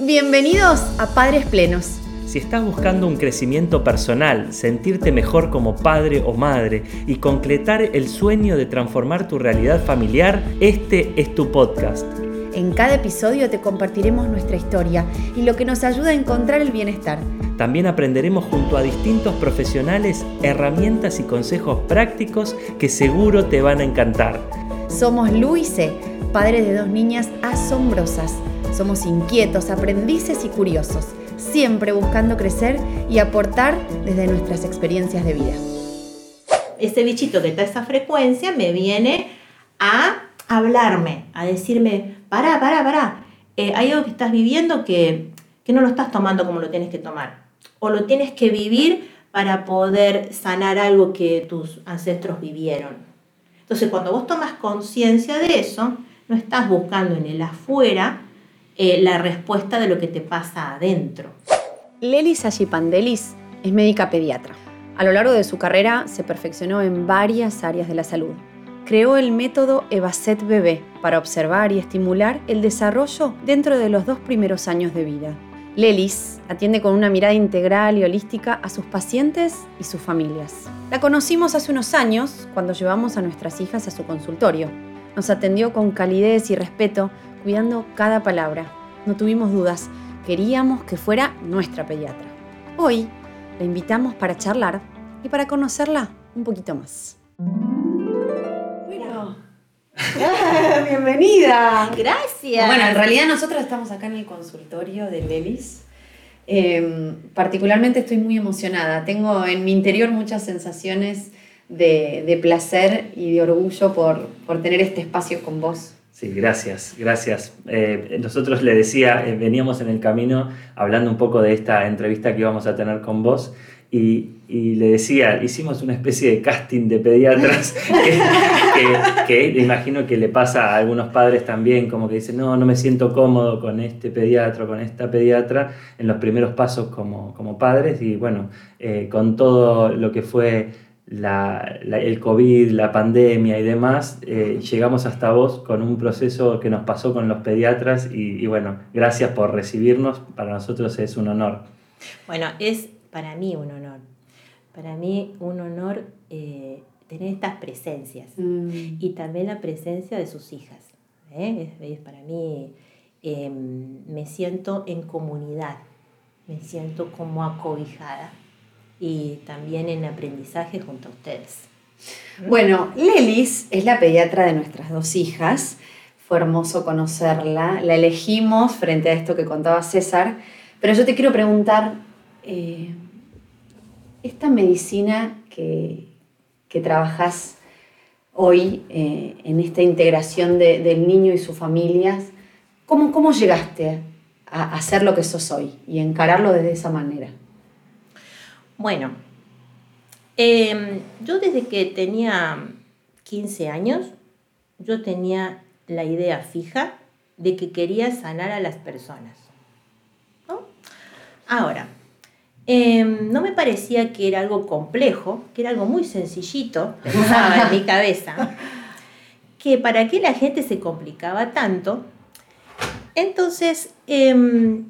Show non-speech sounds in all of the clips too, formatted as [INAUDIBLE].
Bienvenidos a Padres Plenos. Si estás buscando un crecimiento personal, sentirte mejor como padre o madre y concretar el sueño de transformar tu realidad familiar, este es tu podcast. En cada episodio te compartiremos nuestra historia y lo que nos ayuda a encontrar el bienestar. También aprenderemos junto a distintos profesionales herramientas y consejos prácticos que seguro te van a encantar. Somos Lu y C, padres de dos niñas asombrosas. Somos inquietos, aprendices y curiosos, siempre buscando crecer y aportar desde nuestras experiencias de vida. Ese bichito que está esa frecuencia me viene a hablarme, a decirme, pará, pará, pará, eh, hay algo que estás viviendo que, que no lo estás tomando como lo tienes que tomar, o lo tienes que vivir para poder sanar algo que tus ancestros vivieron. Entonces, cuando vos tomas conciencia de eso, no estás buscando en el afuera eh, la respuesta de lo que te pasa adentro. Lelis Ayipandelis es médica pediatra. A lo largo de su carrera se perfeccionó en varias áreas de la salud. Creó el método Evacet Bebé para observar y estimular el desarrollo dentro de los dos primeros años de vida. Lelis atiende con una mirada integral y holística a sus pacientes y sus familias. La conocimos hace unos años cuando llevamos a nuestras hijas a su consultorio. Nos atendió con calidez y respeto, cuidando cada palabra. No tuvimos dudas, queríamos que fuera nuestra pediatra. Hoy la invitamos para charlar y para conocerla un poquito más. Bueno, [LAUGHS] bienvenida. Gracias. Bueno, en realidad nosotros estamos acá en el consultorio de Lelis. Eh, particularmente estoy muy emocionada. Tengo en mi interior muchas sensaciones de, de placer y de orgullo por, por, tener este espacio con vos. Sí, gracias, gracias. Eh, nosotros le decía, eh, veníamos en el camino hablando un poco de esta entrevista que íbamos a tener con vos y, y, le decía, hicimos una especie de casting de pediatras [LAUGHS] que, que, que, imagino que le pasa a algunos padres también, como que dicen, no, no me siento cómodo con este pediatra, con esta pediatra, en los primeros pasos como, como padres y bueno, eh, con todo lo que fue la, la, el COVID, la pandemia y demás, eh, llegamos hasta vos con un proceso que nos pasó con los pediatras y, y bueno, gracias por recibirnos, para nosotros es un honor. Bueno, es para mí un honor. Para mí un honor eh, tener estas presencias mm. y también la presencia de sus hijas. ¿eh? Es, es, para mí, eh, me siento en comunidad, me siento como acobijada y también en aprendizaje junto a ustedes. Bueno, Lelis es la pediatra de nuestras dos hijas. Fue hermoso conocerla. La elegimos frente a esto que contaba César. Pero yo te quiero preguntar, eh, esta medicina que, que trabajas hoy eh, en esta integración de, del niño y sus familias, ¿cómo, cómo llegaste a, a ser lo que sos hoy y encararlo desde esa manera? Bueno, eh, yo desde que tenía 15 años, yo tenía la idea fija de que quería sanar a las personas. Ahora, eh, no me parecía que era algo complejo, que era algo muy sencillito, pensaba en mi cabeza, que para qué la gente se complicaba tanto. Entonces eh,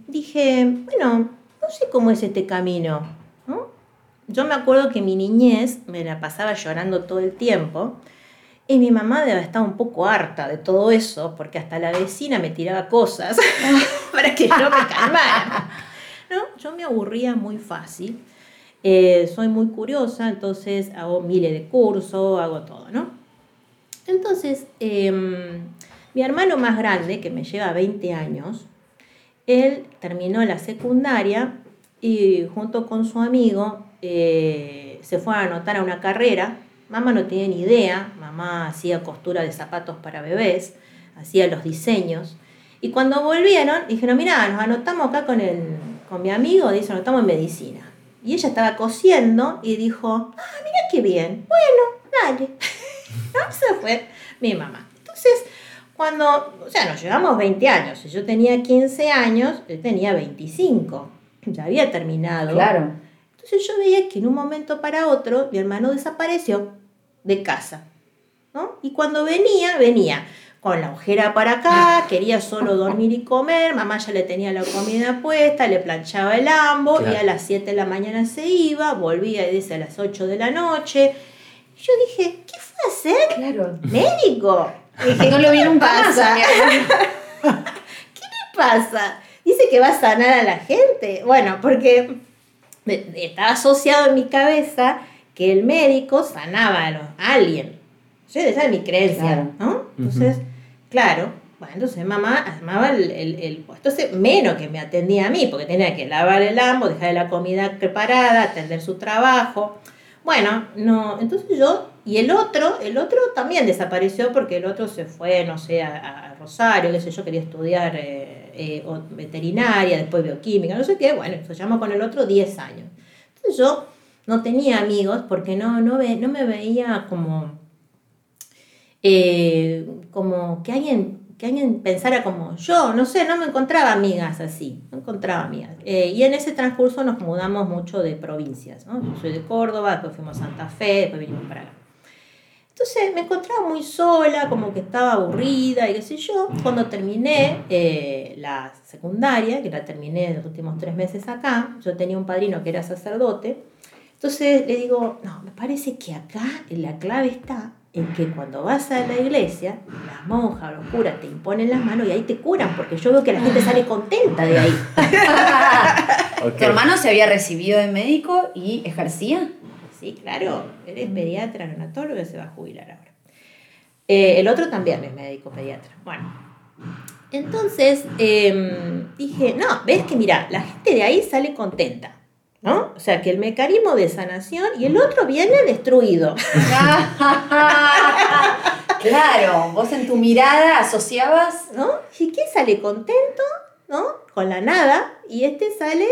dije, bueno, no sé cómo es este camino. Yo me acuerdo que mi niñez me la pasaba llorando todo el tiempo. Y mi mamá debe estar un poco harta de todo eso, porque hasta la vecina me tiraba cosas [LAUGHS] para que yo me calmara. ¿no? Yo me aburría muy fácil. Eh, soy muy curiosa, entonces hago miles de cursos, hago todo, ¿no? Entonces, eh, mi hermano más grande, que me lleva 20 años, él terminó la secundaria y junto con su amigo eh, se fue a anotar a una carrera. Mamá no tenía ni idea, mamá hacía costura de zapatos para bebés, hacía los diseños. Y cuando volvieron, dijeron, mira, nos anotamos acá con, el, con mi amigo, dice, anotamos en medicina. Y ella estaba cosiendo y dijo, ah, mira qué bien, bueno, dale. [LAUGHS] Se fue mi mamá. Entonces, cuando, o sea, nos llevamos 20 años, yo tenía 15 años, él tenía 25, ya había terminado. Claro. Entonces yo veía que en un momento para otro mi hermano desapareció de casa, ¿no? Y cuando venía, venía con la ojera para acá, [LAUGHS] quería solo dormir y comer, mamá ya le tenía la comida puesta, le planchaba el ambo y a las 7 de la mañana se iba, volvía y dice a las 8 de la noche. Yo dije, ¿qué fue a hacer? Claro. Médico. [LAUGHS] Dije, no lo vi nunca más, pasa? [LAUGHS] ¿Qué le pasa? Dice que va a sanar a la gente. Bueno, porque estaba asociado en mi cabeza que el médico sanaba a, alguien. Esa es mi creencia, Claro. ¿no? Entonces, claro, bueno, entonces mamá armaba el, el, el puesto. Entonces, menos que me atendía a mí, porque tenía que lavar el ambo, dejar la comida preparada, atender su trabajo. Bueno, no, entonces yo, y el otro, el otro también desapareció porque el otro se fue, no sé, a, Rosario, qué sé yo, quería estudiar eh, eh, veterinaria, después bioquímica, no sé qué, bueno, se llama con el otro 10 años. Entonces yo no tenía amigos porque no, no, ve, no me veía como, eh, como que alguien, que alguien pensara como yo, no sé, no me encontraba amigas así, no encontraba amigas. Eh, y en ese transcurso nos mudamos mucho de provincias, ¿no? Yo soy de Córdoba, después fuimos a Santa Fe, después vinimos para acá. Entonces me encontraba muy sola, como que estaba aburrida y qué sé yo. Cuando terminé eh, la secundaria, que la terminé los últimos tres meses acá, yo tenía un padrino que era sacerdote. Entonces le digo, no, me parece que acá la clave está en que cuando vas a la iglesia, las monjas o los curas te imponen las manos y ahí te curan, porque yo veo que la gente sale contenta de ahí. [LAUGHS] Tu hermano se había recibido de médico y ejercía. Sí, claro, eres pediatra, neonatólogo y se va a jubilar ahora. Eh, el otro también es médico pediatra. Bueno, entonces em, dije, no, ves que mira, la gente de ahí sale contenta, ¿no? O sea, que el mecanismo de sanación y el otro viene destruido. [LAUGHS] claro, vos en tu mirada asociabas. ¿no? ¿Y quién sale contento, ¿no? Con la nada, y este sale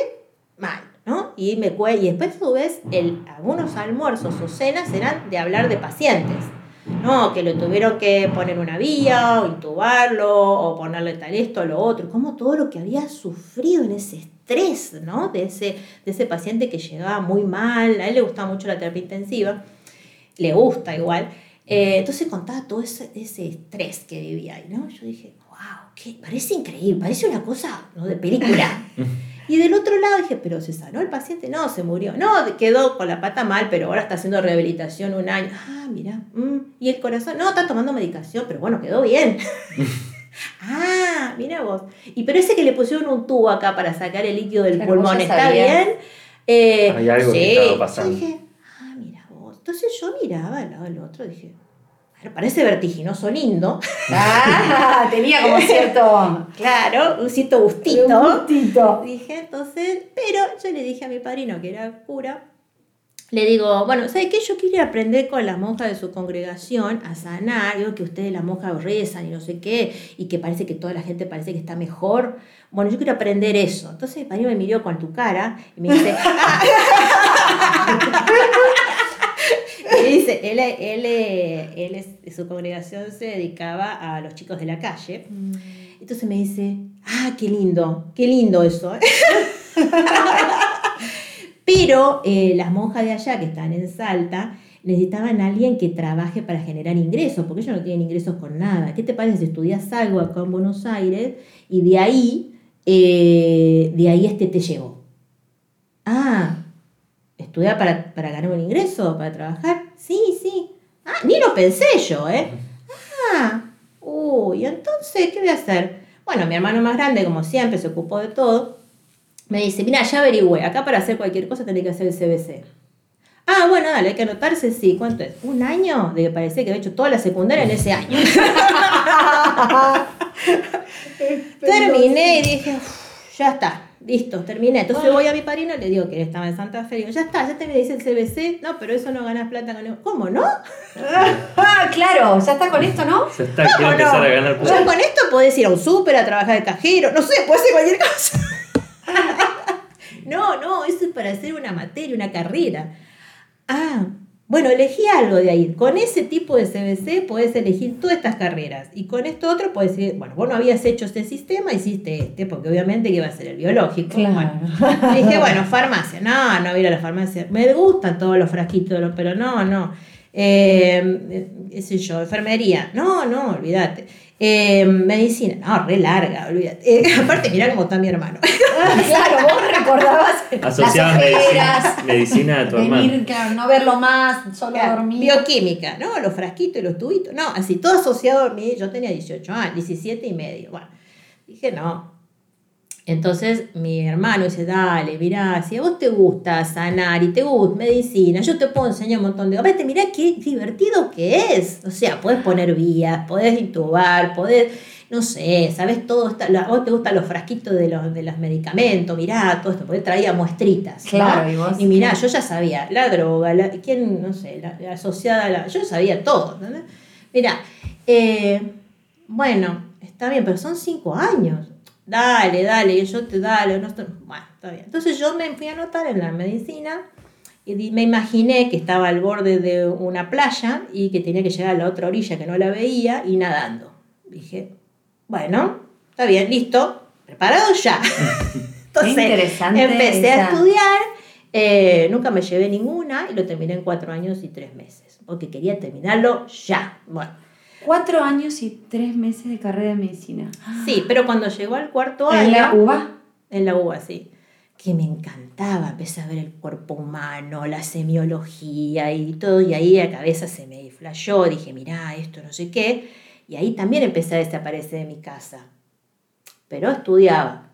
mal, ¿no? Y, me, y después, a su vez, el, algunos almuerzos o cenas eran de hablar de pacientes, ¿no? Que le tuvieron que poner una vía, o intubarlo, o ponerle tal esto, lo otro, como todo lo que había sufrido en ese estrés, ¿no? De ese, de ese paciente que llegaba muy mal, a él le gustaba mucho la terapia intensiva, le gusta igual. Eh, entonces contaba todo ese, ese estrés que vivía ahí, ¿no? Yo dije, wow, qué, parece increíble, parece una cosa ¿no? de película. [LAUGHS] Y del otro lado dije, pero se sanó el paciente, no, se murió, no, quedó con la pata mal, pero ahora está haciendo rehabilitación un año. Ah, mira, mm. y el corazón, no, está tomando medicación, pero bueno, quedó bien. [LAUGHS] ah, mira vos. Y pero ese que le pusieron un tubo acá para sacar el líquido del Claro, pulmón, ¿está bien? Eh, Hay algo que estaba pasando. Yo dije, ah, mira vos. Entonces yo miraba al lado del otro, dije, "Bueno, parece vertiginoso lindo. [LAUGHS] Ah, tenía como cierto. claro, un cierto gustito. Un gustito. Dije, entonces, pero yo le dije a mi padrino, que era cura, le digo, bueno, ¿sabe qué? Yo quiero ir a aprender con las monjas de su congregación a sanar, digo que ustedes las monjas rezan y no sé qué, y que parece que toda la gente parece que está mejor. Bueno, yo quiero aprender eso. Entonces mi padrino me miró con tu cara y me dice, [LAUGHS] y dice, él, él, él su congregación se dedicaba a los chicos de la calle. Entonces me dice, ah, qué lindo, qué lindo eso. ¿eh?". [LAUGHS] Pero eh, las monjas de allá que están en Salta necesitaban a alguien que trabaje para generar ingresos, porque ellos no tienen ingresos con nada. ¿Qué te parece si estudias algo acá en Buenos Aires y de ahí, eh, de ahí este te llevó? Ah, ¿estudiar para, para ganar un ingreso, para trabajar? Sí, sí. Ah, ni lo pensé yo, ¿eh? Ah, uy, entonces, ¿qué voy a hacer? Bueno, mi hermano más grande, como siempre, se ocupó de todo. Me dice, mira, ya averigüé, acá para hacer cualquier cosa tenés que hacer el CBC. Ah, bueno, dale, hay que anotarse, sí. ¿Cuánto es? Un año de que parecía que había hecho toda la secundaria en ese año. [LAUGHS] [LAUGHS] Terminé y dije, "Uf, ya está, listo, terminé. Entonces voy a mi padrino y le digo que él estaba en Santa Fe. y Digo, ya está, ya te me dice el CBC. No, pero eso no ganas plata con el... ¿Cómo no? Ah, claro, ya está con esto, ¿no? Se está, quiere no? empezar a ganar Ya plata. con esto podés ir a un súper, a trabajar de cajero, no sé, puedes hacer cualquier cosa. [LAUGHS] no, no, eso es para hacer una materia, una carrera. Ah, bueno, elegí algo de ahí. Con ese tipo de CBC podés elegir todas estas carreras. Y con esto otro podés decir, bueno, vos no habías hecho este sistema, hiciste este, porque obviamente que iba a ser el biológico. Bueno, y [LAUGHS] dije, bueno, farmacia. No, no voy a ir a la farmacia. Me gustan todos los frasquitos, pero no, no. Eh, qué sé yo, enfermería. No, no, olvídate. Eh, medicina, no, re larga, olvídate. Eh, [LAUGHS] aparte, mirá cómo está mi hermano. [LAUGHS] [LAUGHS] claro, vos recordabas Asociabas las medicina, medicina a tu hermano. venir, claro, no verlo más, solo Claro, dormir. Bioquímica, ¿no? Los frasquitos y los tubitos. No, así, todo asociado a mí. Yo tenía 18 años, 17 y medio. Bueno, dije no. Entonces mi hermano dice, dale, mirá, si a vos te gusta sanar y te gusta medicina, yo te puedo enseñar un montón de... Aparte, mirá qué divertido que es. O sea, podés poner vías, podés intubar, podés, no sé, sabes todo, está, la- vos te gustan los frasquitos de los, de los medicamentos, mirá, todo esto, porque traía muestritas. ¿no? Claro, y vos. Y mirá, yo ya sabía la droga, la, quién, no sé, la, la asociada a la. Yo sabía todo, ¿entendés? Mirá, eh, bueno, está bien, pero son cinco años. Dale, dale, yo te dale. No, estoy- bueno, está bien. Entonces yo me fui a anotar en la medicina y me imaginé que estaba al borde de una playa y que tenía que llegar a la otra orilla que no la veía y nadando. Dije, bueno, está bien, listo, preparado ya. [LAUGHS] Qué interesante empecé a estudiar, eh, nunca me llevé ninguna y lo terminé en cuatro años y tres meses, porque quería terminarlo ya. Bueno, Cuatro años y tres meses de carrera de medicina. sí, pero cuando llegó al cuarto año... ¿En la UBA? En la UBA, sí. Que me encantaba, empecé a ver el cuerpo humano, la semiología y todo, y ahí la cabeza se me flayó, dije, mirá, esto no sé qué, y ahí también empecé a desaparecer de mi casa. Pero estudiaba,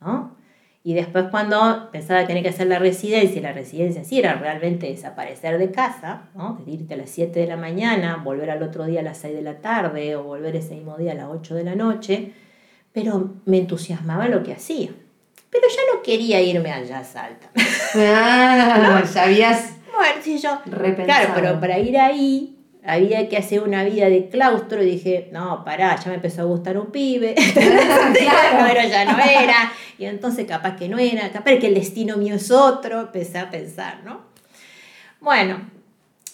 ¿no? Y después cuando pensaba que tenía que hacer la residencia, y la residencia sí era realmente desaparecer de casa, ¿no? Irte a las 7 de la mañana, volver al otro día a las 6 de la tarde, o volver ese mismo día a las 8 de la noche, pero me entusiasmaba lo que hacía. Pero ya no quería irme allá a Salta. [LAUGHS] Ah, ya habías Bueno, sí, yo. repensado. Claro, pero para ir ahí había que hacer una vida de claustro y dije, no, pará, ya me empezó a gustar un pibe. [LAUGHS] [LAUGHS] Pero ya no era. Y entonces capaz que no era, capaz que el destino mío es otro, empecé a pensar, ¿no? Bueno,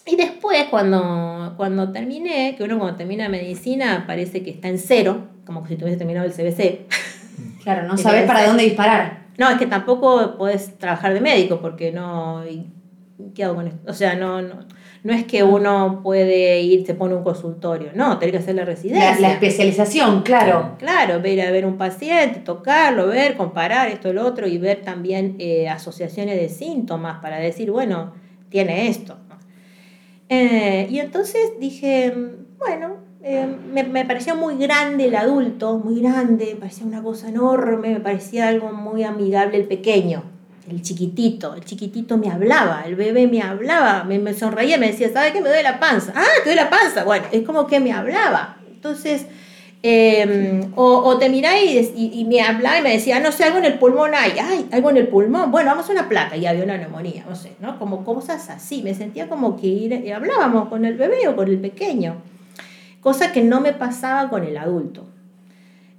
y después cuando, cuando terminé, que uno cuando termina medicina parece que está en cero, como si tuviese terminado el CBC. [LAUGHS] Claro, no sabes para dónde disparar. No, es que tampoco podés trabajar de médico porque no... ¿Qué hago con esto? O sea, no, no, no es que uno puede ir, se pone un consultorio. No, tenés que hacer la residencia. La, la especialización, claro. Claro, ver a ver un paciente, tocarlo, ver, comparar esto lo otro y ver también eh, asociaciones de síntomas para decir, bueno, tiene esto. ¿no? Eh, y entonces dije, bueno, eh, me, me parecía muy grande el adulto, muy grande, me parecía una cosa enorme, me parecía algo muy amigable el pequeño, el chiquitito, el chiquitito me hablaba, el bebé me hablaba, me, me sonreía, me decía, ¿sabes qué? Me duele la panza. Ah, te duele la panza. Bueno, es como que me hablaba. Entonces, eh, o, o te miraba y, des- y- y me hablaba y me decía, "Ah, no sé, algo en el pulmón hay, ay, algo en el pulmón, bueno, vamos a una placa y había una neumonía, no sé, ¿no? Como cosas así, me sentía como que ir- y hablábamos con el bebé o con el pequeño, cosa que no me pasaba con el adulto.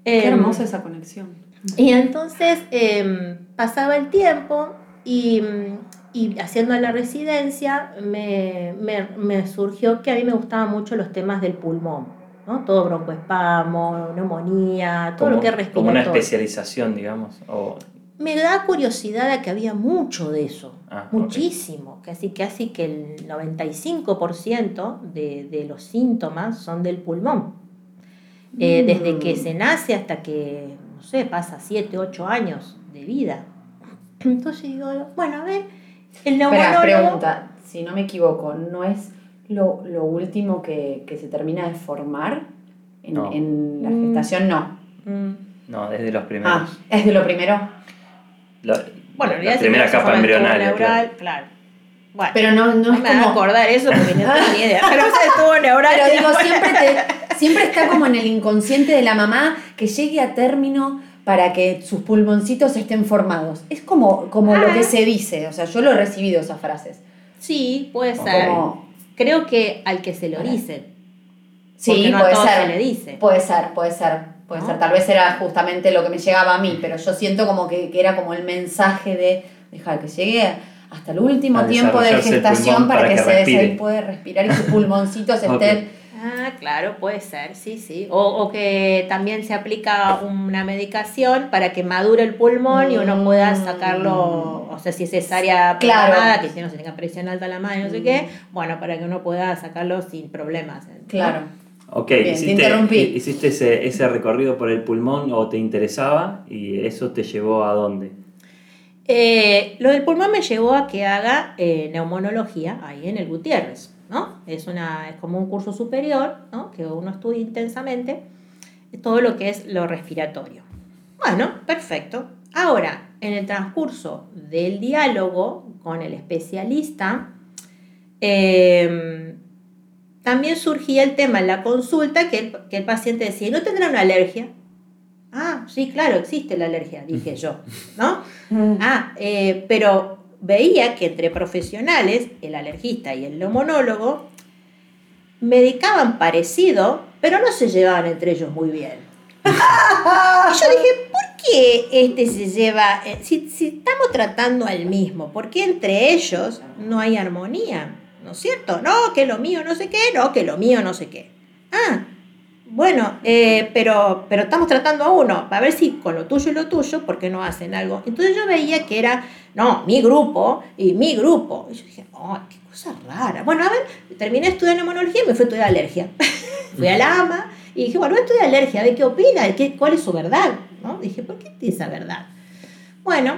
Qué Em, hermosa esa conexión. y entonces em, pasaba el tiempo y, mm, y haciendo la residencia me, me- me surgió que a mí me gustaban mucho los temas del pulmón, ¿no? Todo broncoespasmo, neumonía, todo como, lo que es como una respiratorio. especialización, digamos. O, Me da curiosidad de que había mucho de eso, Ah, muchísimo, casi, casi que el 95% de, de los síntomas son del pulmón. Eh, Mm. Desde que se nace hasta que, no sé, pasa 7, 8 años de vida. Entonces digo, bueno, a ver, el Espera, neumonólogo... pregunta, si no me equivoco, ¿no es lo, lo último que, que se termina de formar en, No. en la Mm. gestación? No. Mm, no, desde los primeros. Ah, ¿es de lo primero? Bueno, en la realidad primera capa embrionaria. neural, claro. claro. Bueno, Pero no, no no es me como... acordar eso porque no tengo ni idea. [LAUGHS] Pero se tuvo neural. Pero digo, después- siempre, te- siempre está como en el inconsciente de la mamá que llegue a término para que sus pulmoncitos estén formados. Es como, como lo Ah. que se dice, o sea, yo lo he recibido esas frases. Sí, puede ser. Como, Creo que al que se lo dicen. sí, a puede todos ser. se le dice. Puede ser, puede ser, puede ¿No? ser. Tal vez era justamente lo que me llegaba a mí, pero yo siento como que, que era como el mensaje de dejar que llegue hasta el último A tiempo de gestación para, para que, que se ahí puede respirar y sus pulmoncitos [LAUGHS] estén Ah, claro, puede ser, sí, sí. O, o que también se aplica una medicación para que madure el pulmón y uno pueda Mm. sacarlo, o sea, si es cesárea Claro. programada, que si no se tenga presión alta en la madre, no sé qué, bueno, para que uno pueda sacarlo sin problemas. ¿no? Claro. Ok, Bien, te hiciste, interrumpí. hiciste ese, ese recorrido por el pulmón o te interesaba y eso te llevó a dónde? Eh, lo del pulmón me llevó a que haga eh, neumonología ahí en el Gutiérrez, ¿no? Es, una, es como un curso superior, ¿no? Que uno estudia intensamente todo lo que es lo respiratorio. Bueno, perfecto. Ahora, en el transcurso del diálogo con el especialista, eh, también surgía el tema en la consulta que el, que el paciente decía, ¿no tendrá una alergia? Ah, sí, claro, existe la alergia, dije [LAUGHS] yo, ¿no? Ah, eh, pero veía que entre profesionales, el alergista y el neumonólogo, medicaban parecido, pero no se llevaban entre ellos muy bien. [LAUGHS] y yo dije, ¿por qué este se lleva, eh, si, si estamos tratando al mismo, ¿por qué entre ellos no hay armonía? ¿No es cierto? No, que lo mío no sé qué, no, que lo mío no sé qué. Ah, bueno, eh, pero, estamos tratando a uno, para ver si con lo tuyo y lo tuyo, ¿por qué no hacen algo? Entonces yo veía que era, no, mi grupo y mi grupo. Y yo dije, oh, qué cosa rara. Bueno, a ver, terminé estudiando inmunología y me fui a estudiar alergia. [LAUGHS] fui a la AMA y dije, bueno, voy a estudiar alergia, a ver qué opina, ¿Qué, cuál es su verdad. ¿no? Dije, ¿por qué tiene esa verdad? Bueno,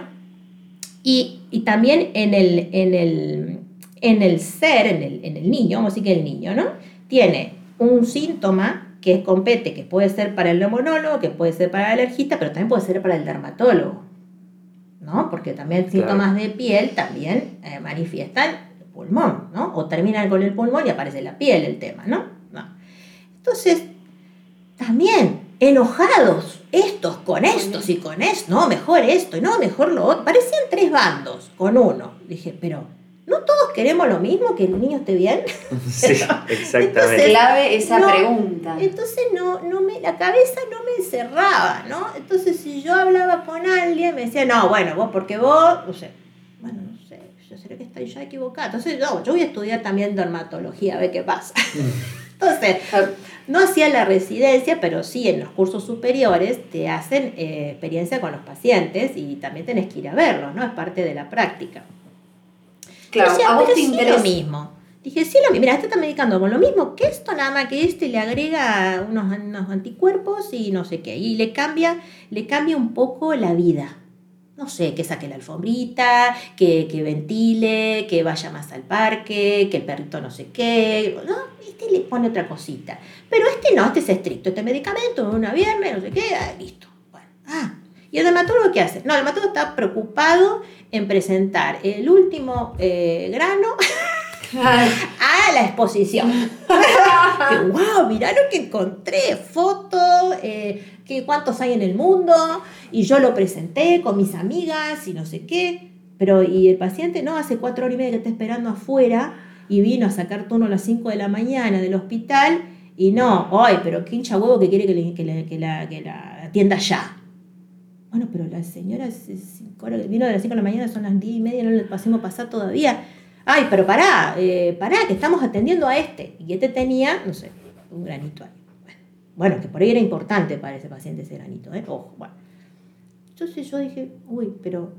y, también en el, en, el, en el ser, en el, en el niño, vamos a decir que el niño, ¿no? Tiene un síntoma que compete, que puede ser para el neumonólogo, que puede ser para el alergista, pero también puede ser para el dermatólogo, ¿no? Porque también Claro. síntomas de piel también eh, manifiestan el pulmón, ¿no? O terminan con el pulmón y aparece la piel el tema, ¿no? no. Entonces, también enojados estos con estos y con esto, no, mejor esto y no, mejor lo otro. Parecían tres bandos con uno. Dije, pero ¿no todos queremos lo mismo, que el niño esté bien? [LAUGHS] Sí, exactamente. Entonces, Clave esa No, pregunta. Entonces no, no me, la cabeza no me encerraba, ¿no? Entonces si yo hablaba con alguien me decía, no, bueno, vos porque vos, no sé, bueno, no sé, yo seré que estoy ya equivocada. Entonces, no, yo voy a estudiar también dermatología, a ver qué pasa. [LAUGHS] Entonces, no hacía la residencia, pero sí en los cursos superiores te hacen eh, experiencia con los pacientes y también tenés que ir a verlos, ¿no? Es parte de la práctica. Claro, decía, a vos sí lo mismo. Dije, sí, lo mismo. Mira, este está medicando con lo mismo que esto, nada más que este le agrega unos, unos anticuerpos y no sé qué. Y le cambia, le cambia un poco la vida. No sé, que saque la alfombrita, que, que ventile, que vaya más al parque, que el perrito no sé qué. ¿no? Este le pone otra cosita. Pero este no, este es estricto. Este medicamento, una viernes, no sé qué, ah, listo. Bueno, ah. ¿Y el dermatólogo qué hace? No, el dermatólogo está preocupado en presentar el último eh, grano [LAUGHS] a la exposición. [LAUGHS] que, wow, mirá lo que encontré, fotos, eh, que cuántos hay en el mundo, y yo lo presenté con mis amigas y no sé qué. Pero, y el paciente, no, hace cuatro horas y media que está esperando afuera y vino a sacar turno a las 5 de la mañana del hospital y no, ay, pero qué hincha huevo que quiere que, le- que la, que la- que la atienda ya. Bueno, pero la señora es- es cinco horas- vino de las 5 de la mañana, son las 10 y media, no le pasemos pasar todavía. Ay, pero pará, eh, pará, que estamos atendiendo a este. Y este tenía, no sé, un granito ahí. Bueno, que por ahí era importante para ese paciente ese granito, ¿eh? Ojo, bueno. Entonces yo dije, uy, pero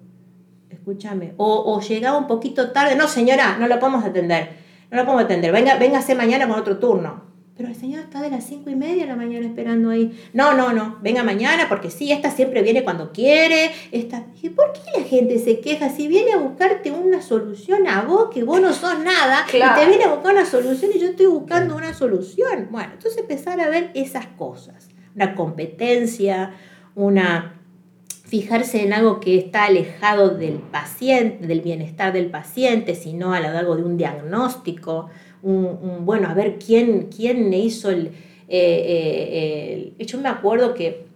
escúchame. O, llegaba un poquito tarde, no señora, no la podemos atender. No la podemos atender, venga, véngase mañana con otro turno. Pero el señor está de las cinco y media de la mañana esperando ahí. No, no, no, venga mañana porque sí, esta siempre viene cuando quiere. Esta... Dije, ¿por qué la gente se queja si viene a buscarte una solución a vos que vos no sos nada Claro. y te viene a buscar una solución y yo estoy buscando una solución? Bueno, entonces empezar a ver esas cosas. Una competencia, una fijarse en algo que está alejado del paciente, del bienestar del paciente, sino a lo largo de un diagnóstico, un, un, bueno, a ver quién, quién hizo el, eh, eh, el- Yo me acuerdo que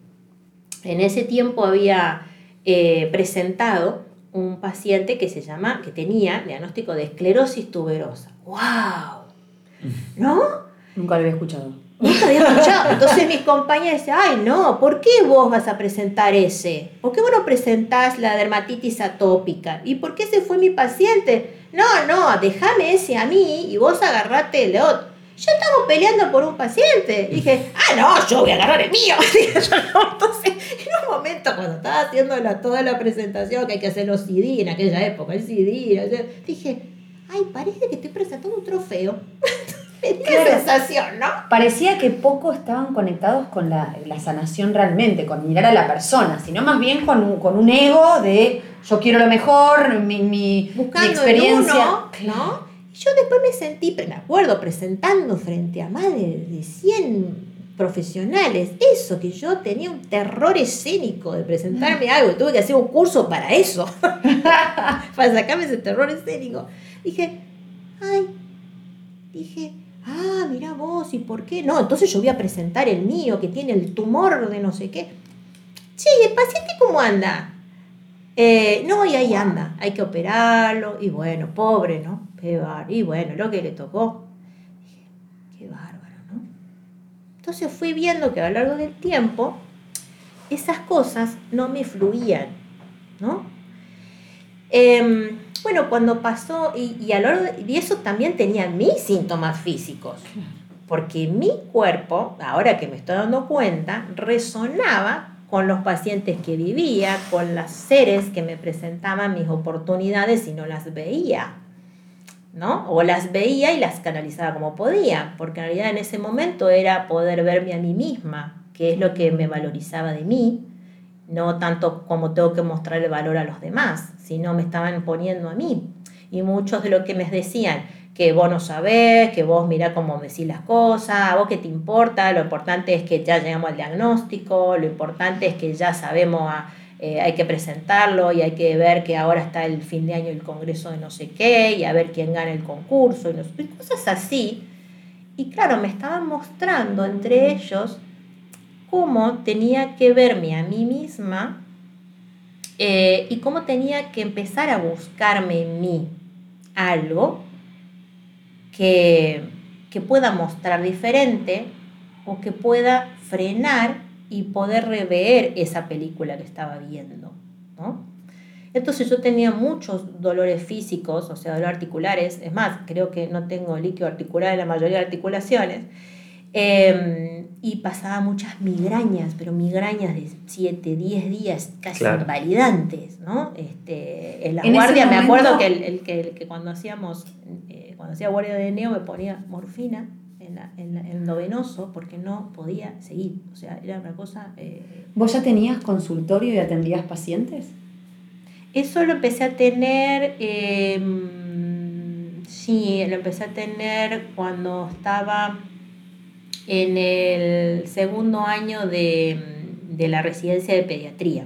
en ese tiempo había eh, presentado un paciente que se llama, que tenía diagnóstico de esclerosis tuberosa. ¡Wow! [LAUGHS] ¿No? Nunca lo había escuchado. Nunca había escuchado. Entonces mis compañeras decían, ay no, ¿por qué vos vas a presentar ese? ¿Por qué vos no presentás la dermatitis atópica? ¿Y por qué ese fue mi paciente? No, no, déjame ese a mí y vos agarrate el otro. yo estamos peleando por un paciente. Dije, ah, no, yo voy a agarrar el mío. [LAUGHS] Entonces, en un momento, cuando estaba haciendo la, toda la presentación, que hay que hacer los CD en aquella época, el CD, dije, ay, parece que estoy presentando un trofeo. [LAUGHS] Qué sensación, ¿no? Parecía que poco estaban conectados con la, sanación realmente, con mirar a la persona, sino más bien con un, con un ego de yo quiero lo mejor, mi, mi, experiencia. ¿no? yo después me sentí, me acuerdo, presentando frente a más de, 100 profesionales, eso, que yo tenía un terror escénico de presentarme algo, tuve que hacer un curso para eso, [LAUGHS] para sacarme ese terror escénico. Dije, ay, dije, ah, mira vos, ¿y por qué? No, entonces yo voy a presentar el mío, que tiene el tumor de no sé qué. Che, ¿el paciente cómo anda? Eh, no, y ahí anda, hay que operarlo, y bueno, pobre, ¿no? Y bueno, lo que le tocó. Qué bárbaro, ¿no? Entonces fui viendo que a lo largo del tiempo esas cosas no me fluían, ¿no? Em, bueno, cuando pasó, y, a lo largo y eso también tenía mis síntomas físicos, porque mi cuerpo, ahora que me estoy dando cuenta, resonaba con los pacientes que vivía, con las seres que me presentaban mis oportunidades y no las veía. ¿no? O las veía y las canalizaba como podía, porque en realidad en ese momento era poder verme a mí misma, que es lo que me valorizaba de mí, no tanto como tengo que mostrar el valor a los demás, sino me estaban poniendo a mí. Y muchos de lo que me decían, que vos no sabés, que vos mirá cómo decís las cosas, a vos qué te importa, lo importante es que ya llegamos al diagnóstico, lo importante es que ya sabemos a eh, hay que presentarlo y hay que ver que ahora está el fin de año el congreso de no sé qué y a ver quién gana el concurso y, cosas así. Y claro, me estaban mostrando entre ellos cómo tenía que verme a mí misma eh, y cómo tenía que empezar a buscarme en mí algo que, que pueda mostrar diferente o que pueda frenar y poder rever esa película que estaba viendo. ¿no? Entonces yo tenía muchos dolores físicos, o sea, dolores articulares, es más, creo que no tengo líquido articular en la mayoría de articulaciones, em, y pasaba muchas migrañas, pero migrañas de 7, 10 días, casi invalidantes, ¿no? Este, en la guardia, me acuerdo que, el, que, cuando hacíamos, eh, cuando hacía guardia de neo me ponía morfina, en, el novenoso porque no podía seguir. O sea, era una cosa... Eh, ¿Vos ya tenías consultorio y atendías pacientes? Eso lo empecé a tener, em, sí, lo empecé a tener cuando estaba en el segundo año de, de la residencia de pediatría.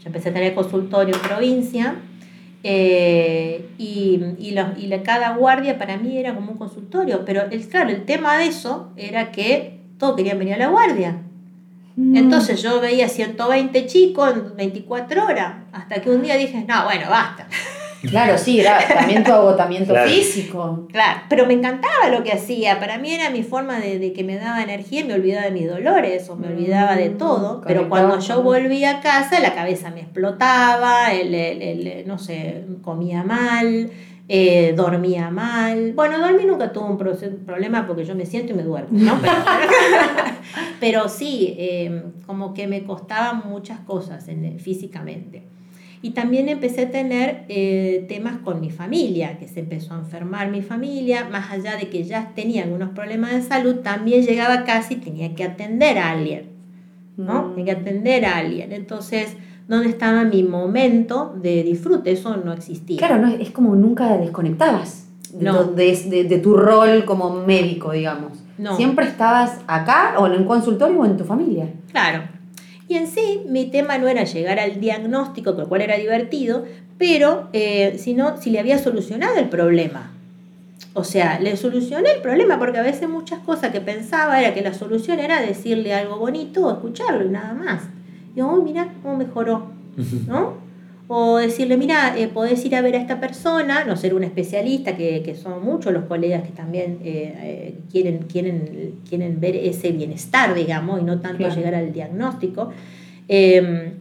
Yo empecé a tener consultorio en provincia eh, y, y, los, y la, cada guardia para mí era como un consultorio, pero el, claro, el tema de eso era que todos querían venir a la guardia. Mm. Entonces yo veía 120 chicos en 24 horas, hasta que un día dije, no, bueno, basta. Claro, sí, era también tu agotamiento físico. Claro, pero me encantaba lo que hacía. Para mí era mi forma de, que me daba energía y me olvidaba de mis dolores o me olvidaba de mm, todo. Pero cuando yo volví a casa, la cabeza me explotaba, el, no sé, comía mal. Eh, dormía mal. Bueno, dormir nunca tuvo un problema porque yo me siento y me duermo, ¿no? [LAUGHS] Pero, sí, eh, como que me costaban muchas cosas físicamente. Y también empecé a tener eh, temas con mi familia, que se empezó a enfermar mi familia, más allá de que ya tenía algunos problemas de salud, también llegaba casi y tenía que atender a alguien, ¿no? Mm. Tenía que atender a alguien. Entonces, ¿dónde estaba mi momento de disfrute? Eso no existía. Claro, no, es como nunca desconectabas de, de, tu rol como médico, digamos. No. Siempre estabas acá o en un consultorio o en tu familia. Claro. Y en sí, mi tema no era llegar al diagnóstico, con lo cual era divertido, pero eh, sino si le había solucionado el problema. O sea, le solucioné el problema porque a veces muchas cosas que pensaba era que la solución era decirle algo bonito o escucharlo y nada más. Y digo, mira cómo mejoró, ¿no? O decirle, mira, eh, podés ir a ver a esta persona, no ser un especialista, que, son muchos los colegas que también eh, eh, quieren, quieren, quieren ver ese bienestar, digamos, y no tanto llegar al diagnóstico. Em,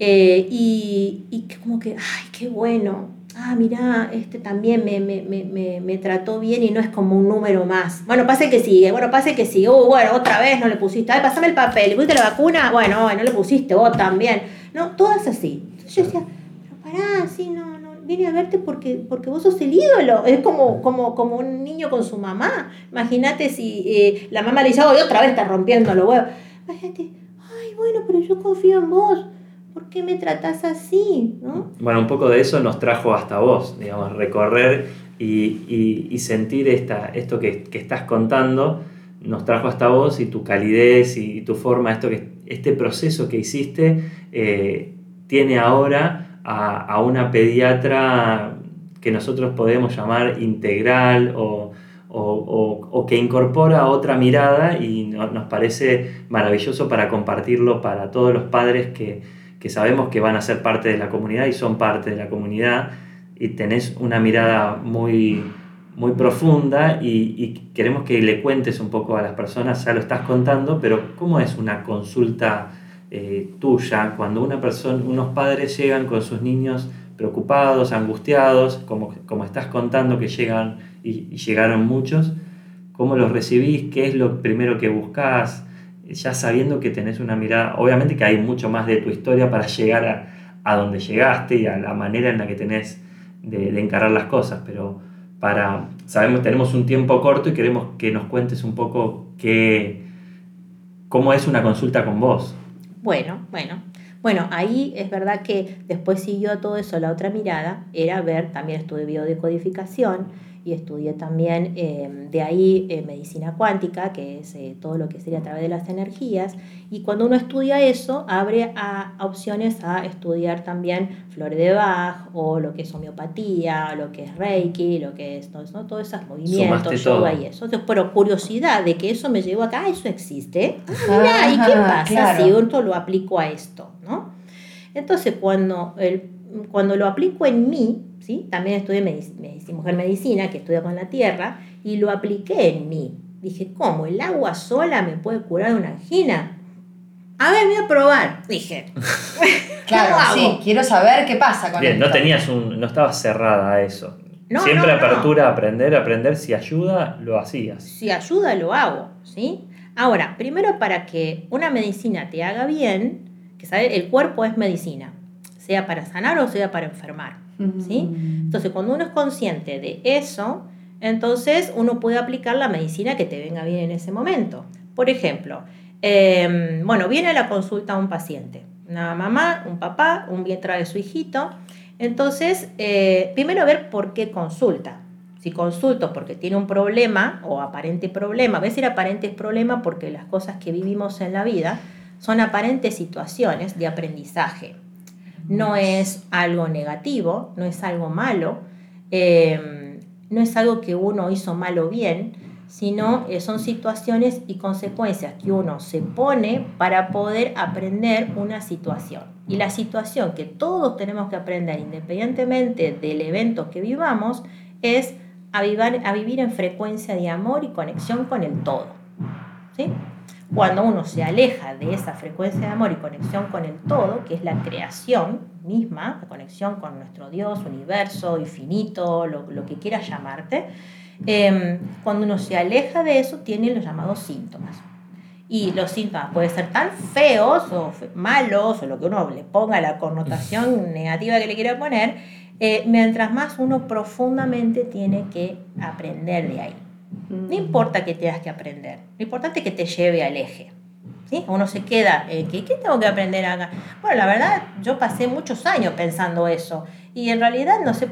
y, y como que, ay, qué bueno, ah, mirá, este también me, me, me, me, trató bien y no es como un número más. Bueno, pase que sigue, bueno, pase que sigue. Uh, bueno, otra vez no le pusiste. Ay, pasame el papel, ¿le pusiste la vacuna? Bueno, no le pusiste, vos también. No, todas así. Yo decía, pero pará, sí, no, no, vine a verte porque, porque vos sos el ídolo. Es como, como, como un niño con su mamá. Imagínate si eh, la mamá le dice, oh, y otra vez está rompiendo los huevos. Imagínate, ay, bueno, pero yo confío en vos. ¿por qué me tratas así? Bueno, un poco de eso nos trajo hasta vos, digamos, recorrer y, sentir esta, esto que, estás contando, nos trajo hasta vos y tu calidez y tu forma, esto que, este proceso que hiciste, eh, tiene ahora a, una pediatra que nosotros podemos llamar integral o, que incorpora otra mirada y nos parece maravilloso para compartirlo para todos los padres que, que sabemos que van a ser parte de la comunidad y son parte de la comunidad. Y tenés una mirada muy, muy profunda y, queremos que le cuentes un poco a las personas, ya lo estás contando, pero ¿cómo es una consulta eh, tuya cuando una persona, unos padres llegan con sus niños preocupados, angustiados, como, como estás contando que llegan y, llegaron muchos? ¿Cómo los recibís? ¿Qué es lo primero que buscas? ya sabiendo que tenés una mirada, obviamente que hay mucho más de tu historia para llegar a, a donde llegaste y a la manera en la que tenés de, de, encarar las cosas, pero para, sabemos, tenemos un tiempo corto y queremos que nos cuentes un poco qué, cómo es una consulta con vos. Bueno, bueno. Bueno, ahí es verdad que después siguió todo eso la otra mirada, era ver, también estuve biodecodificación, y estudié también eh, de ahí eh, medicina cuántica, que es eh, todo lo que sería a través de las energías. Y cuando uno estudia eso, abre a, opciones a estudiar también flores de Bach o lo que es homeopatía, lo que es Reiki, lo que es todo eso, todos esos movimientos, yoga y eso. Entonces, pero curiosidad de que eso me llevó acá, eso existe. Ah, ¿y qué pasa si uno lo aplico a esto? ¿no? Entonces, cuando, el, cuando lo aplico en mí, también estudié mujer medicina, que estudia con la tierra, y lo apliqué en mí. Dije, ¿cómo? ¿El agua sola me puede curar una angina? A ver, voy a probar, dije. [LAUGHS] claro, sí, quiero saber qué pasa con Bien, no tenías un, no estabas cerrada a eso. Siempre apertura a aprender, aprender, si ayuda, lo hacías. Si ayuda, lo hago, ¿sí? Ahora, primero para que una medicina te haga bien, que sabe, el cuerpo es medicina, sea para sanar o sea para enfermar. ¿sí? Entonces, cuando uno es consciente de eso, entonces uno puede aplicar la medicina que te venga bien en ese momento. Por ejemplo, em, bueno, viene a la consulta un paciente, una mamá, un papá, un bien trae su hijito. Entonces, eh, primero ver por qué consulta. Si consulto porque tiene un problema o aparente problema, a veces aparente problema porque las cosas que vivimos en la vida son aparentes situaciones de aprendizaje no es algo negativo, no es algo malo, em, no es algo que uno hizo mal o bien, sino eh, son situaciones y consecuencias que uno se pone para poder aprender una situación. Y la situación que todos tenemos que aprender independientemente del evento que vivamos es a, a vivir en frecuencia de amor y conexión con el todo. ¿sí? Cuando uno se aleja de esa frecuencia de amor y conexión con el todo, que es la creación misma, la conexión con nuestro Dios, universo, infinito, lo, que quieras llamarte, em, cuando uno se aleja de eso, tiene los llamados síntomas. Y los síntomas pueden ser tan feos o malos, o lo que uno le ponga la connotación negativa que le quiera poner, eh, mientras más uno profundamente tiene que aprender de ahí. No importa que tengas que aprender, lo importante es que te lleve al eje. ¿sí? Uno se queda, eh, ¿qué, ¿qué tengo que aprender acá? Bueno, la verdad, yo pasé muchos años pensando eso y en realidad no sé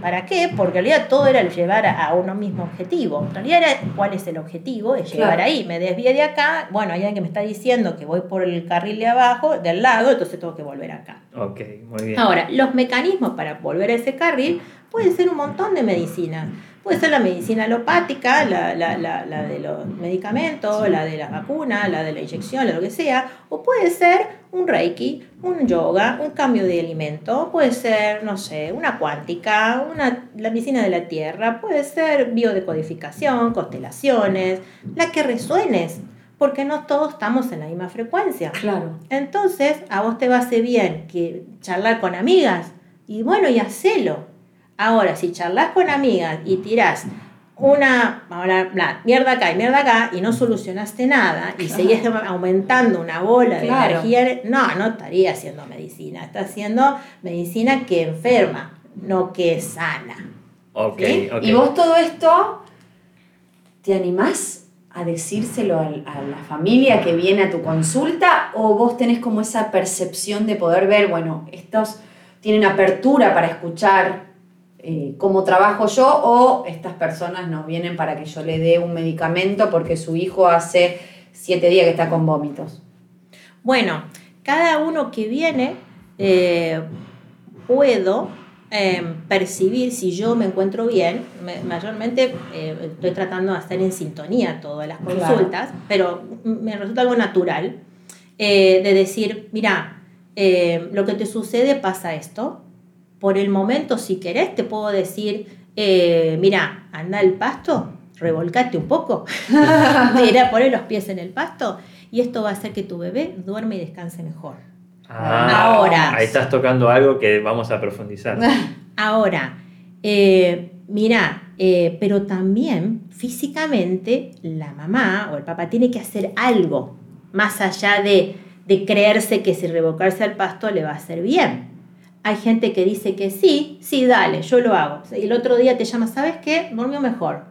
para qué, porque en realidad todo era llevar a, uno mismo objetivo. En realidad era cuál es el objetivo, es llegar ahí. Me desvié de acá, bueno, hay alguien que me está diciendo que voy por el carril de abajo, del lado, entonces tengo que volver acá. Ok, muy bien. Ahora, los mecanismos para volver a ese carril pueden ser un montón de medicinas. Puede ser la medicina alopática, la, la, la, la de los medicamentos, la de la vacuna, la de la inyección, lo que sea, o puede ser un reiki, un yoga, un cambio de alimento, puede ser, no sé, una cuántica, una, la medicina de la tierra, puede ser biodecodificación, constelaciones, la que resuenes, porque no todos estamos en la misma frecuencia. Claro. Entonces, a vos te va a hacer bien que charlar con amigas, y bueno, y hacelo Ahora, si charlas con amigas y tirás una bla, mierda acá y mierda acá y no solucionaste nada y seguís aumentando una bola de energía, no, no estaría haciendo medicina, está haciendo medicina que enferma, no que sana. Okay, Y vos todo esto, ¿te animás a decírselo a, a, la familia que viene a tu consulta o vos tenés como esa percepción de poder ver, bueno, estos tienen apertura para escuchar eh, cómo trabajo yo o estas personas no vienen para que yo le dé un medicamento porque su hijo hace siete días que está con vómitos. Bueno, cada uno que viene eh, puedo em, percibir si yo me encuentro bien. mayormente eh, estoy tratando de estar en sintonía todas las consultas, pero me resulta algo natural de decir, mira, lo que te sucede pasa esto, por el momento, si querés, te puedo decir, eh, mira, anda al pasto, revolcate un poco, [LAUGHS] mira, poner los pies en el pasto y esto va a hacer que tu bebé duerme y descanse mejor. Ah, ahora. Ahí estás tocando algo que vamos a profundizar. [LAUGHS] Ahora, eh, mira, eh, pero también físicamente la mamá o el papá tiene que hacer algo más allá de, de creerse que si revolcarse al pasto le va a hacer bien. Hay gente que dice que sí, sí, dale, yo lo hago. Y el otro día te llama, ¿sabes qué? Durmió mejor.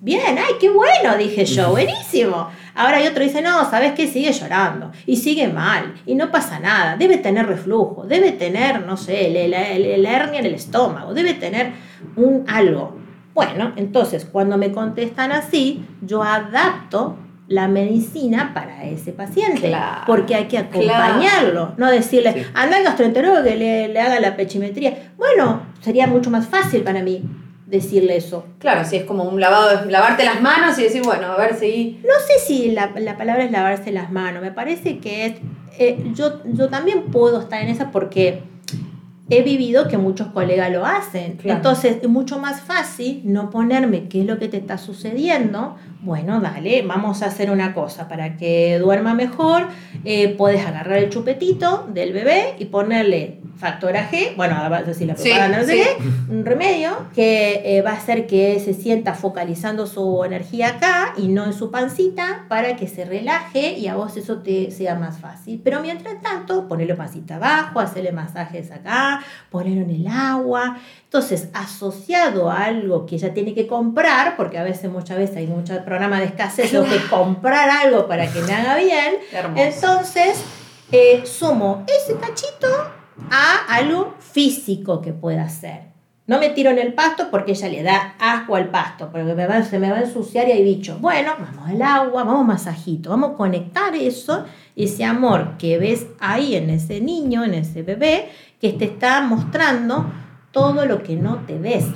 Bien, ay, qué bueno, dije yo, [LAUGHS] buenísimo. Ahora hay otro dice, no, ¿sabes qué? Sigue llorando y sigue mal y no pasa nada. Debe tener reflujo, debe tener, no sé, la hernia en el estómago, debe tener un algo. Bueno, entonces cuando me contestan así, yo adapto la medicina para ese paciente. porque hay que acompañarlo, no decirle, anda al gastroenterólogo que le, le, haga la pechimetría. Bueno, sería mucho más fácil para mí decirle eso. Claro, si es como un lavado, lavarte las manos y decir, bueno, a ver si... No sé si la, palabra es lavarse las manos, me parece que es... Eh, yo, yo también puedo estar en esa porque he vivido que muchos colegas lo hacen. Entonces es mucho más fácil no ponerme qué es lo que te está sucediendo. Bueno, dale, vamos a hacer una cosa para que duerma mejor. Eh, puedes agarrar el chupetito del bebé y ponerle factora G, bueno, a decir la propaganda, un remedio que eh, va a hacer que se sienta focalizando su energía acá y no en su pancita para que se relaje y a vos eso te sea más fácil. Pero mientras tanto, ponerlo pancita abajo, hacerle masajes acá, ponerlo en el agua. Entonces, asociado a algo que ella tiene que comprar, porque a veces, muchas veces hay muchos programas de escasez, tengo que comprar algo para que me haga bien. [LAUGHS] Entonces, eh, sumo ese cachito a algo físico que pueda hacer. No me tiro en el pasto porque ella le da asco al pasto, porque me se me va a ensuciar y hay bicho. Bueno, vamos al agua, vamos masajito, vamos a conectar eso, ese amor que ves ahí en ese niño, en ese bebé, que te está mostrando todo lo que no te ves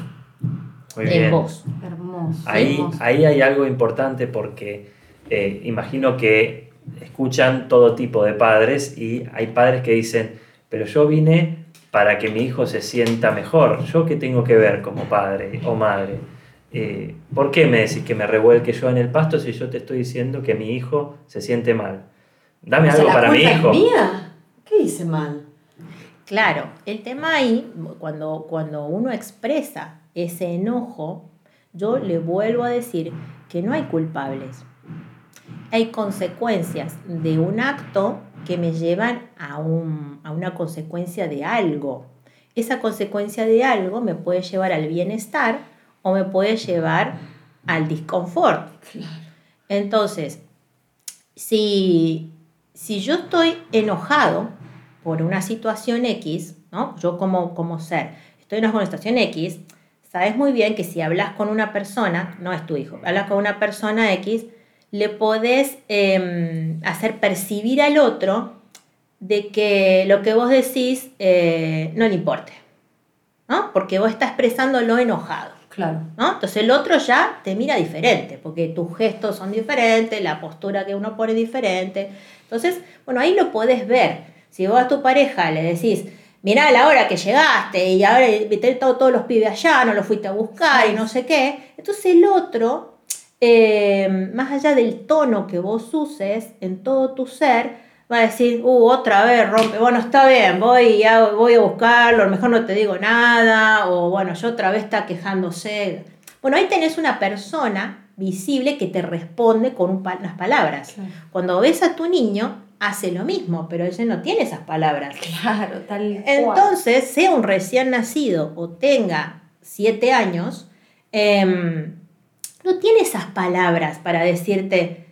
en vos. Hermoso. Ahí, ahí hay algo importante porque eh, imagino que escuchan todo tipo de padres y hay padres que dicen, pero yo vine para que mi hijo se sienta mejor. ¿Yo qué tengo que ver como padre o madre? Eh, ¿Por qué me decís que me revuelque yo en el pasto si yo te estoy diciendo que mi hijo se siente mal? Dame algo para mi hijo. Es mía? ¿Qué hice mal? Claro, el tema ahí, cuando, cuando uno expresa ese enojo, yo le vuelvo a decir que no hay culpables. Hay consecuencias de un acto que me llevan a, una consecuencia de algo. Esa consecuencia de algo me puede llevar al bienestar o me puede llevar al disconfort. Entonces, si, si yo estoy enojado por una situación X, ¿no? yo como, como ser, estoy en una situación X, sabes muy bien que si hablas con una persona, no es tu hijo, hablas con una persona X, le podés em, hacer percibir al otro de que lo que vos decís eh, no le importe, ¿no? Porque vos estás expresando lo enojado. Claro. ¿no? Entonces el otro ya te mira diferente, porque tus gestos son diferentes, la postura que uno pone es diferente. Entonces, bueno, ahí lo podés ver. Si vos a tu pareja le decís, mirá la hora que llegaste y ahora viste todos los pibes allá, no los fuiste a buscar y no sé qué, entonces el otro eh, más allá del tono que vos uses en todo tu ser, va a decir, uh, otra vez rompe, bueno, está bien, voy, a, voy a buscarlo, a lo mejor no te digo nada, o bueno, yo otra vez está quejándose. Bueno, ahí tenés una persona visible que te responde con unas palabras. Cuando ves a tu niño, hace lo mismo, pero ella no tiene esas palabras. Claro, tal Entonces, sea un recién nacido o tenga siete años, em, no tiene esas palabras para decirte,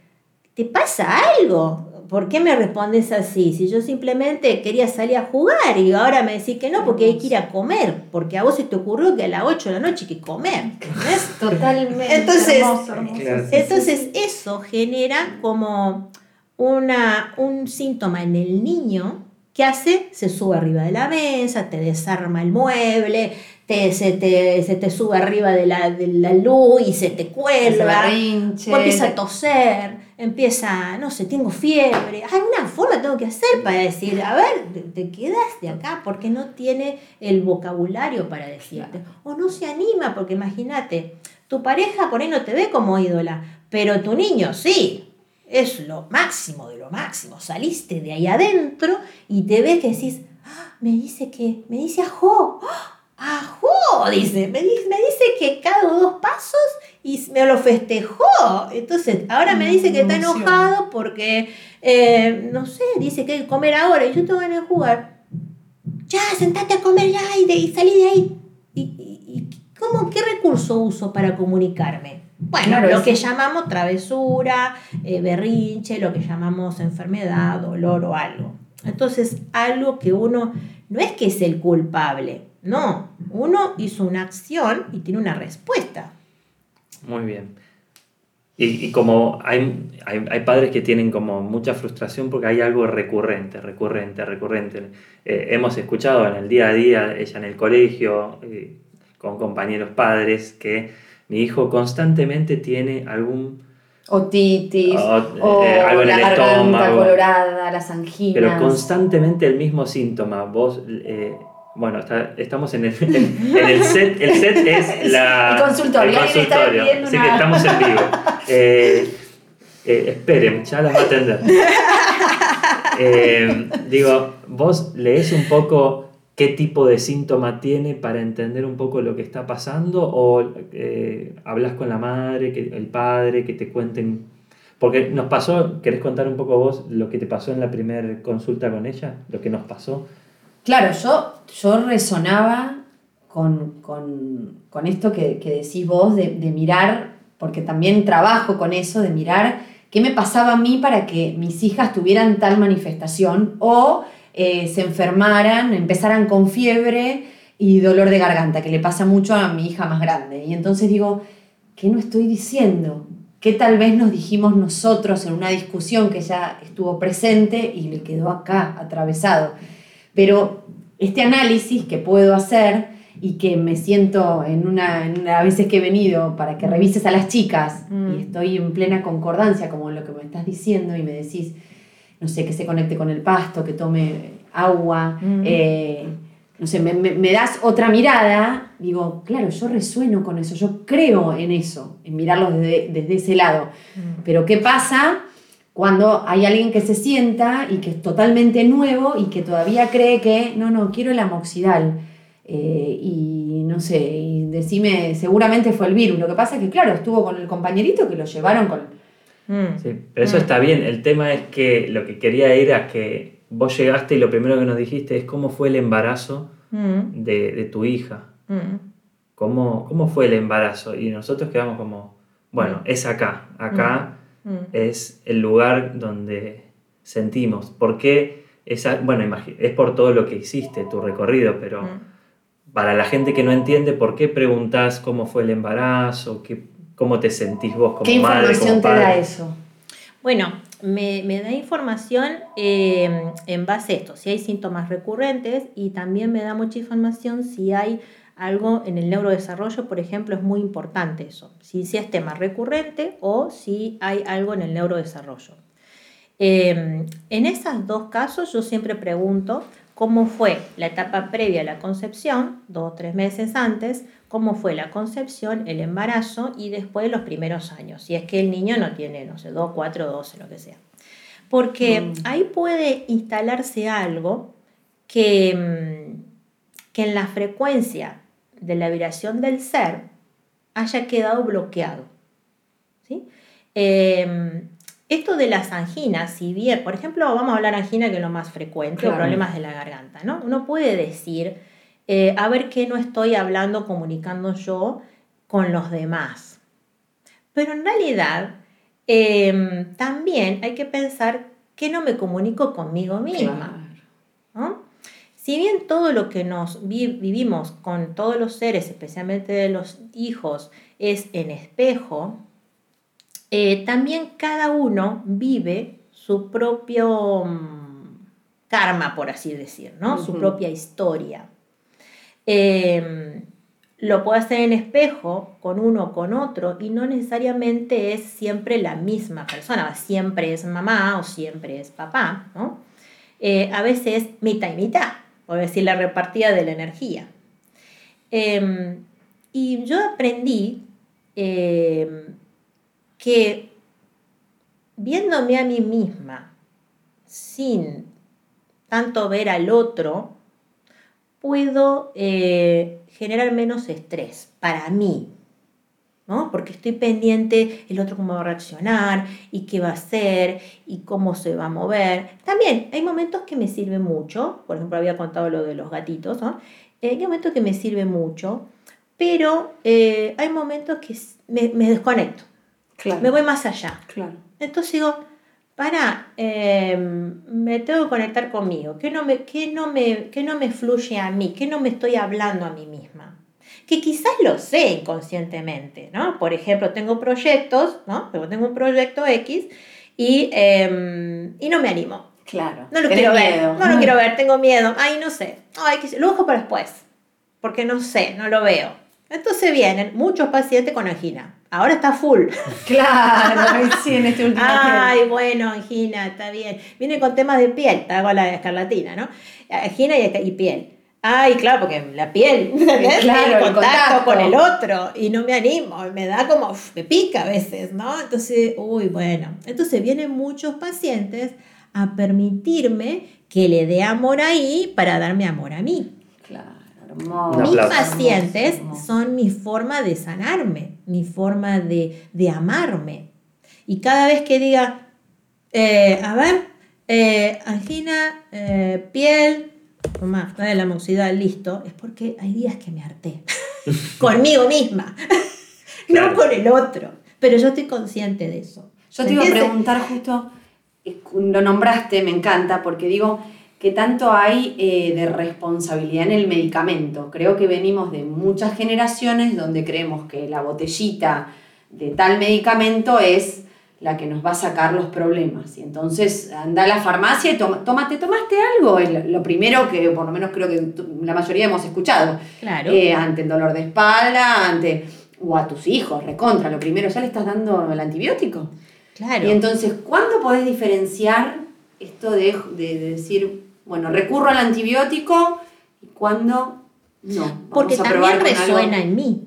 ¿te pasa algo? ¿Por qué me respondes así? Si yo simplemente quería salir a jugar y ahora me decís que no porque hay que ir a comer, porque a vos se te ocurrió que a las 8 de la noche hay que comer. Totalmente. Entonces, entonces eso genera como una, un síntoma en el niño que hace, se sube arriba de la mesa, te desarma el mueble, te, se, te, se te sube arriba de la, de la luz y se te cuelga, o empieza a toser, empieza, no sé, tengo fiebre, alguna forma tengo que hacer para decir, a ver, te, quedas de acá porque no tiene el vocabulario para decirte, o no se anima porque imagínate, tu pareja por ahí no te ve como ídola, pero tu niño sí, es lo máximo de lo máximo. Saliste de ahí adentro y te ves que decís, ah, me dice que, me dice ajo, ¡Ah! ¡Ajo! Dice, me dice, me dice que cada dos pasos y me lo festejó. Entonces, ahora me dice que está enojado porque, eh, no sé, dice que hay que comer ahora y yo tengo ganas de jugar. Ya, sentate a comer ya y, salí de ahí. ¿Y, cómo, qué recurso uso para comunicarme? Bueno, lo que llamamos travesura, eh, berrinche, lo que llamamos enfermedad, dolor o algo. Entonces, algo que uno no es que es el culpable, no, uno hizo una acción y tiene una respuesta. Muy bien. Y, como hay, hay, padres que tienen como mucha frustración porque hay algo recurrente, recurrente, recurrente. Eh, hemos escuchado en el día a día, ella en el colegio, eh, con compañeros padres, que mi hijo constantemente tiene algún... Otitis, o, eh, algo en la el garganta colorada, las anginas. Pero constantemente el mismo síntoma. Vos bueno, estamos en el, en, el set. El set es [LAUGHS] la, el consultorio. El consultorio. Así que estamos en vivo. [LAUGHS] Eh, eh, esperen, ya las va a atender. [LAUGHS] Eh, digo, vos lees un poco qué tipo de síntoma tiene para entender un poco lo que está pasando o hablas con la madre, que, el padre, que te cuenten. Porque nos pasó, ¿querés contar un poco vos lo que te pasó en la primera consulta con ella? Lo que nos pasó. Claro, yo, yo resonaba con, esto que, decís vos de, mirar, porque también trabajo con eso, de mirar qué me pasaba a mí para que mis hijas tuvieran tal manifestación o eh, se enfermaran, empezaran con fiebre y dolor de garganta, que le pasa mucho a mi hija más grande. Y entonces digo, ¿qué no estoy diciendo? ¿Qué tal vez nos dijimos nosotros en una discusión que ya estuvo presente y le quedó acá atravesado? Pero este análisis que puedo hacer y que me siento en una, a veces que he venido para que revises a las chicas y mm. estoy en plena concordancia como lo que me estás diciendo y me decís, no sé, que se conecte con el pasto, que tome agua, mm. eh, no sé, me, das otra mirada, digo, claro, yo resueno con eso, yo creo en eso, en mirarlo desde, desde ese lado. Mm. Pero ¿qué pasa? Cuando hay alguien que se sienta y que es totalmente nuevo y que todavía cree que, no, no, quiero el amoxidal. Eh, y no sé, y decime, seguramente fue el virus. Lo que pasa es que, claro, estuvo con el compañerito que lo llevaron con... Mm. Sí, pero eso mm. está bien. El tema es que lo que quería ir a que vos llegaste y lo primero que nos dijiste es cómo fue el embarazo mm. de, tu hija. ¿Cómo, ¿Cómo fue el embarazo? Y nosotros quedamos como, bueno, es acá, acá Mm. es el lugar donde sentimos. ¿Por qué? Esa, bueno, es por todo lo que hiciste, tu recorrido, pero mm. para la gente que no entiende, ¿por qué preguntas cómo fue el embarazo? Qué, ¿Cómo te sentís vos como ¿Qué madre? ¿Qué información te da eso? Bueno, me, da información em, en base a esto, si hay síntomas recurrentes y también me da mucha información si hay algo en el neurodesarrollo, por ejemplo, es muy importante eso, si, si es tema recurrente o si hay algo en el neurodesarrollo. Em, en esos dos casos yo siempre pregunto cómo fue la etapa previa a la concepción, dos o tres meses antes, cómo fue la concepción, el embarazo y después los primeros años, si es que el niño no tiene, no sé, dos, cuatro, doce, lo que sea. Porque Mm. ahí puede instalarse algo que, mm, que en la frecuencia de la vibración del ser haya quedado bloqueado. ¿sí? Eh, esto de las anginas, si bien, por ejemplo, vamos a hablar angina que es lo más frecuente, o Claro. problemas de la garganta, ¿no? Uno puede decir, eh, a ver qué no estoy hablando, comunicando yo con los demás. Pero en realidad, eh, también hay que pensar que no me comunico conmigo misma. ¿no? Si bien todo lo que nos vi- vivimos con todos los seres, especialmente de los hijos, es en espejo, eh, también cada uno vive su propio mm, karma, por así decir, ¿no? Su propia historia. Eh, lo puede hacer en espejo con uno o con otro y no necesariamente es siempre la misma persona, siempre es mamá o siempre es papá, ¿no? Eh, a veces mitad y mitad, por decir la repartida de la energía. Eh, y yo aprendí eh, que viéndome a mí misma sin tanto ver al otro, puedo eh, generar menos estrés para mí, ¿no? Porque estoy pendiente el otro cómo va a reaccionar y qué va a hacer y cómo se va a mover. También hay momentos que me sirve mucho, por ejemplo, había contado lo de los gatitos, ¿no? Eh, hay momentos que me sirve mucho, pero eh, hay momentos que me, me desconecto, Claro. me voy más allá. Claro. Entonces digo, para, eh, me tengo que conectar conmigo, que no, me, que, no me, que no me fluye a mí, que no me estoy hablando a mí misma. Que quizás lo sé inconscientemente, ¿no? Por ejemplo, tengo proyectos, ¿no? Tengo un proyecto X y, eh, y no me animo. Claro. No lo quiero ver, miedo. no lo [LAUGHS] quiero ver, tengo miedo. Ay, no sé. Ay, que lo dejo para después, porque no sé, no lo veo. Entonces vienen muchos pacientes con angina. Ahora está full. [LAUGHS] Claro, sí, en este último Ay, tiempo. bueno, angina, está bien. Viene con temas de piel, con la escarlatina, ¿no? Angina y, y piel. Ay, claro, porque la piel, [LAUGHS] ¿entendés? claro, el el contacto, con el otro y no me animo, me da como, uf, me pica a veces, ¿no? Entonces, uy, bueno. Entonces vienen muchos pacientes a permitirme que le dé amor ahí para darme amor a mí. Claro, hermoso. Mis pacientes hermoso. son mi forma de sanarme, mi forma de, de amarme. Y cada vez que diga, eh, a ver, eh, angina, eh, piel, más, de la moxicidad, listo, es porque hay días que me harté. [LAUGHS] Conmigo misma, [LAUGHS] Claro. no con el otro. Pero yo estoy consciente de eso. Yo te iba a preguntar justo, eh, lo nombraste, me encanta, porque digo que tanto hay eh, de responsabilidad en el medicamento. Creo que venimos de muchas generaciones donde creemos que la botellita de tal medicamento es la que nos va a sacar los problemas. Y entonces anda a la farmacia y toma, toma- ¿te tomaste algo? Es lo- primero que por lo menos creo que la mayoría hemos escuchado. Claro. Eh, ante el dolor de espalda, ante... O a tus hijos, recontra, lo primero, ¿ya le estás dando el antibiótico? claro. Y entonces, ¿cuándo podés diferenciar esto de, de- de decir, bueno, recurro al antibiótico y cuándo no? Porque también algo? resuena en mí.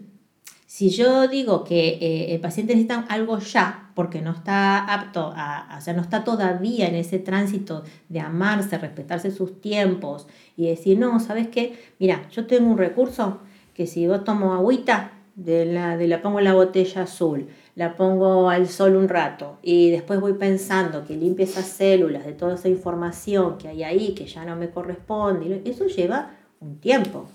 Si yo digo que eh, el paciente necesita algo ya, porque no está apto a, o sea, no está todavía en ese tránsito de amarse, respetarse sus tiempos y decir, no, ¿sabes qué? Mira, yo tengo un recurso que si vos tomo agüita, de la, de la pongo en la botella azul, la pongo al sol un rato y después voy pensando que limpie esas células de toda esa información que hay ahí que ya no me corresponde, eso lleva un tiempo.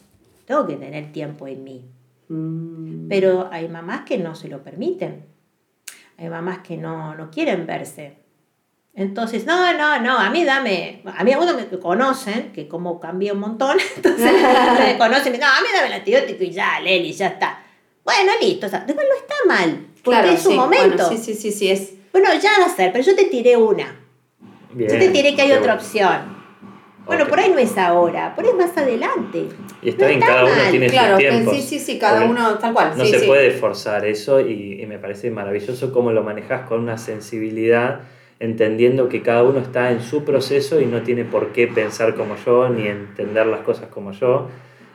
Tengo que tener tiempo en mí. Mm, Pero hay mamás que no se lo permiten. Hay mamás que no, no quieren verse. Entonces, no, no, no, a mí dame, a mí algunos me conocen, que como cambié un montón, [LAUGHS] entonces me [LAUGHS] conocen, y me dicen, no, a mí dame el antibiótico y ya, Leli, ya está. Bueno, listo, o sea, después no está mal, porque claro, es su sí, momento. bueno, Bueno, sí, sí, sí, sí, es... ya va a ser, pero yo te tiré una, Bien, yo te tiré que hay otra bueno. opción. Bueno, Ok. por ahí no es ahora, por ahí es más adelante. Y está no bien, está cada uno mal, tiene Claro, sus tiempos. sí, sí, sí, cada uno tal cual. No sí, se sí. puede forzar eso y, y me parece maravilloso cómo lo manejas con una sensibilidad, entendiendo que cada uno está en su proceso y no tiene por qué pensar como yo ni entender las cosas como yo.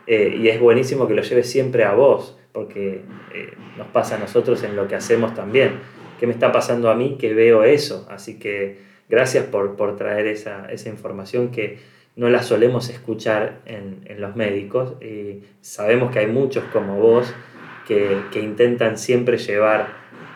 Eh, y es buenísimo que lo lleves siempre a vos, porque eh, nos pasa a nosotros en lo que hacemos también. ¿Qué me está pasando a mí que veo eso? Así que gracias por, por traer esa, esa, información que no la solemos escuchar en, en los médicos. Y sabemos que hay muchos como vos que, que intentan siempre llevar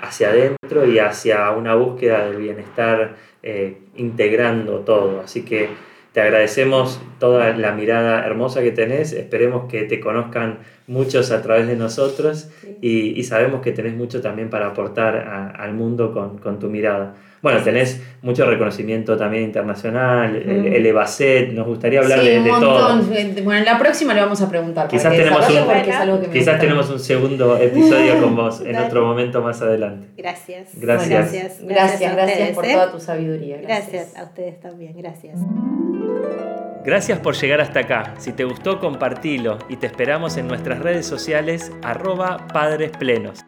hacia adentro y hacia una búsqueda del bienestar eh, integrando todo. Así que te agradecemos toda la mirada hermosa que tenés, esperemos que te conozcan muchos a través de nosotros y, sabemos que tenés mucho también para aportar al mundo con, con tu mirada. Bueno, tenés mucho reconocimiento también internacional, el, el EBACET, nos gustaría hablar de, de todo. Bueno, en la próxima le vamos a preguntar. Quizás, tenemos un, quizás tenemos un segundo episodio con vos en otro momento más adelante. Gracias. Gracias. gracias, gracias, gracias, por ¿eh? toda tu sabiduría. Gracias. gracias a ustedes también, gracias. Gracias por llegar hasta acá. Si te gustó, compartilo y te esperamos en nuestras redes sociales arroba padresplenos.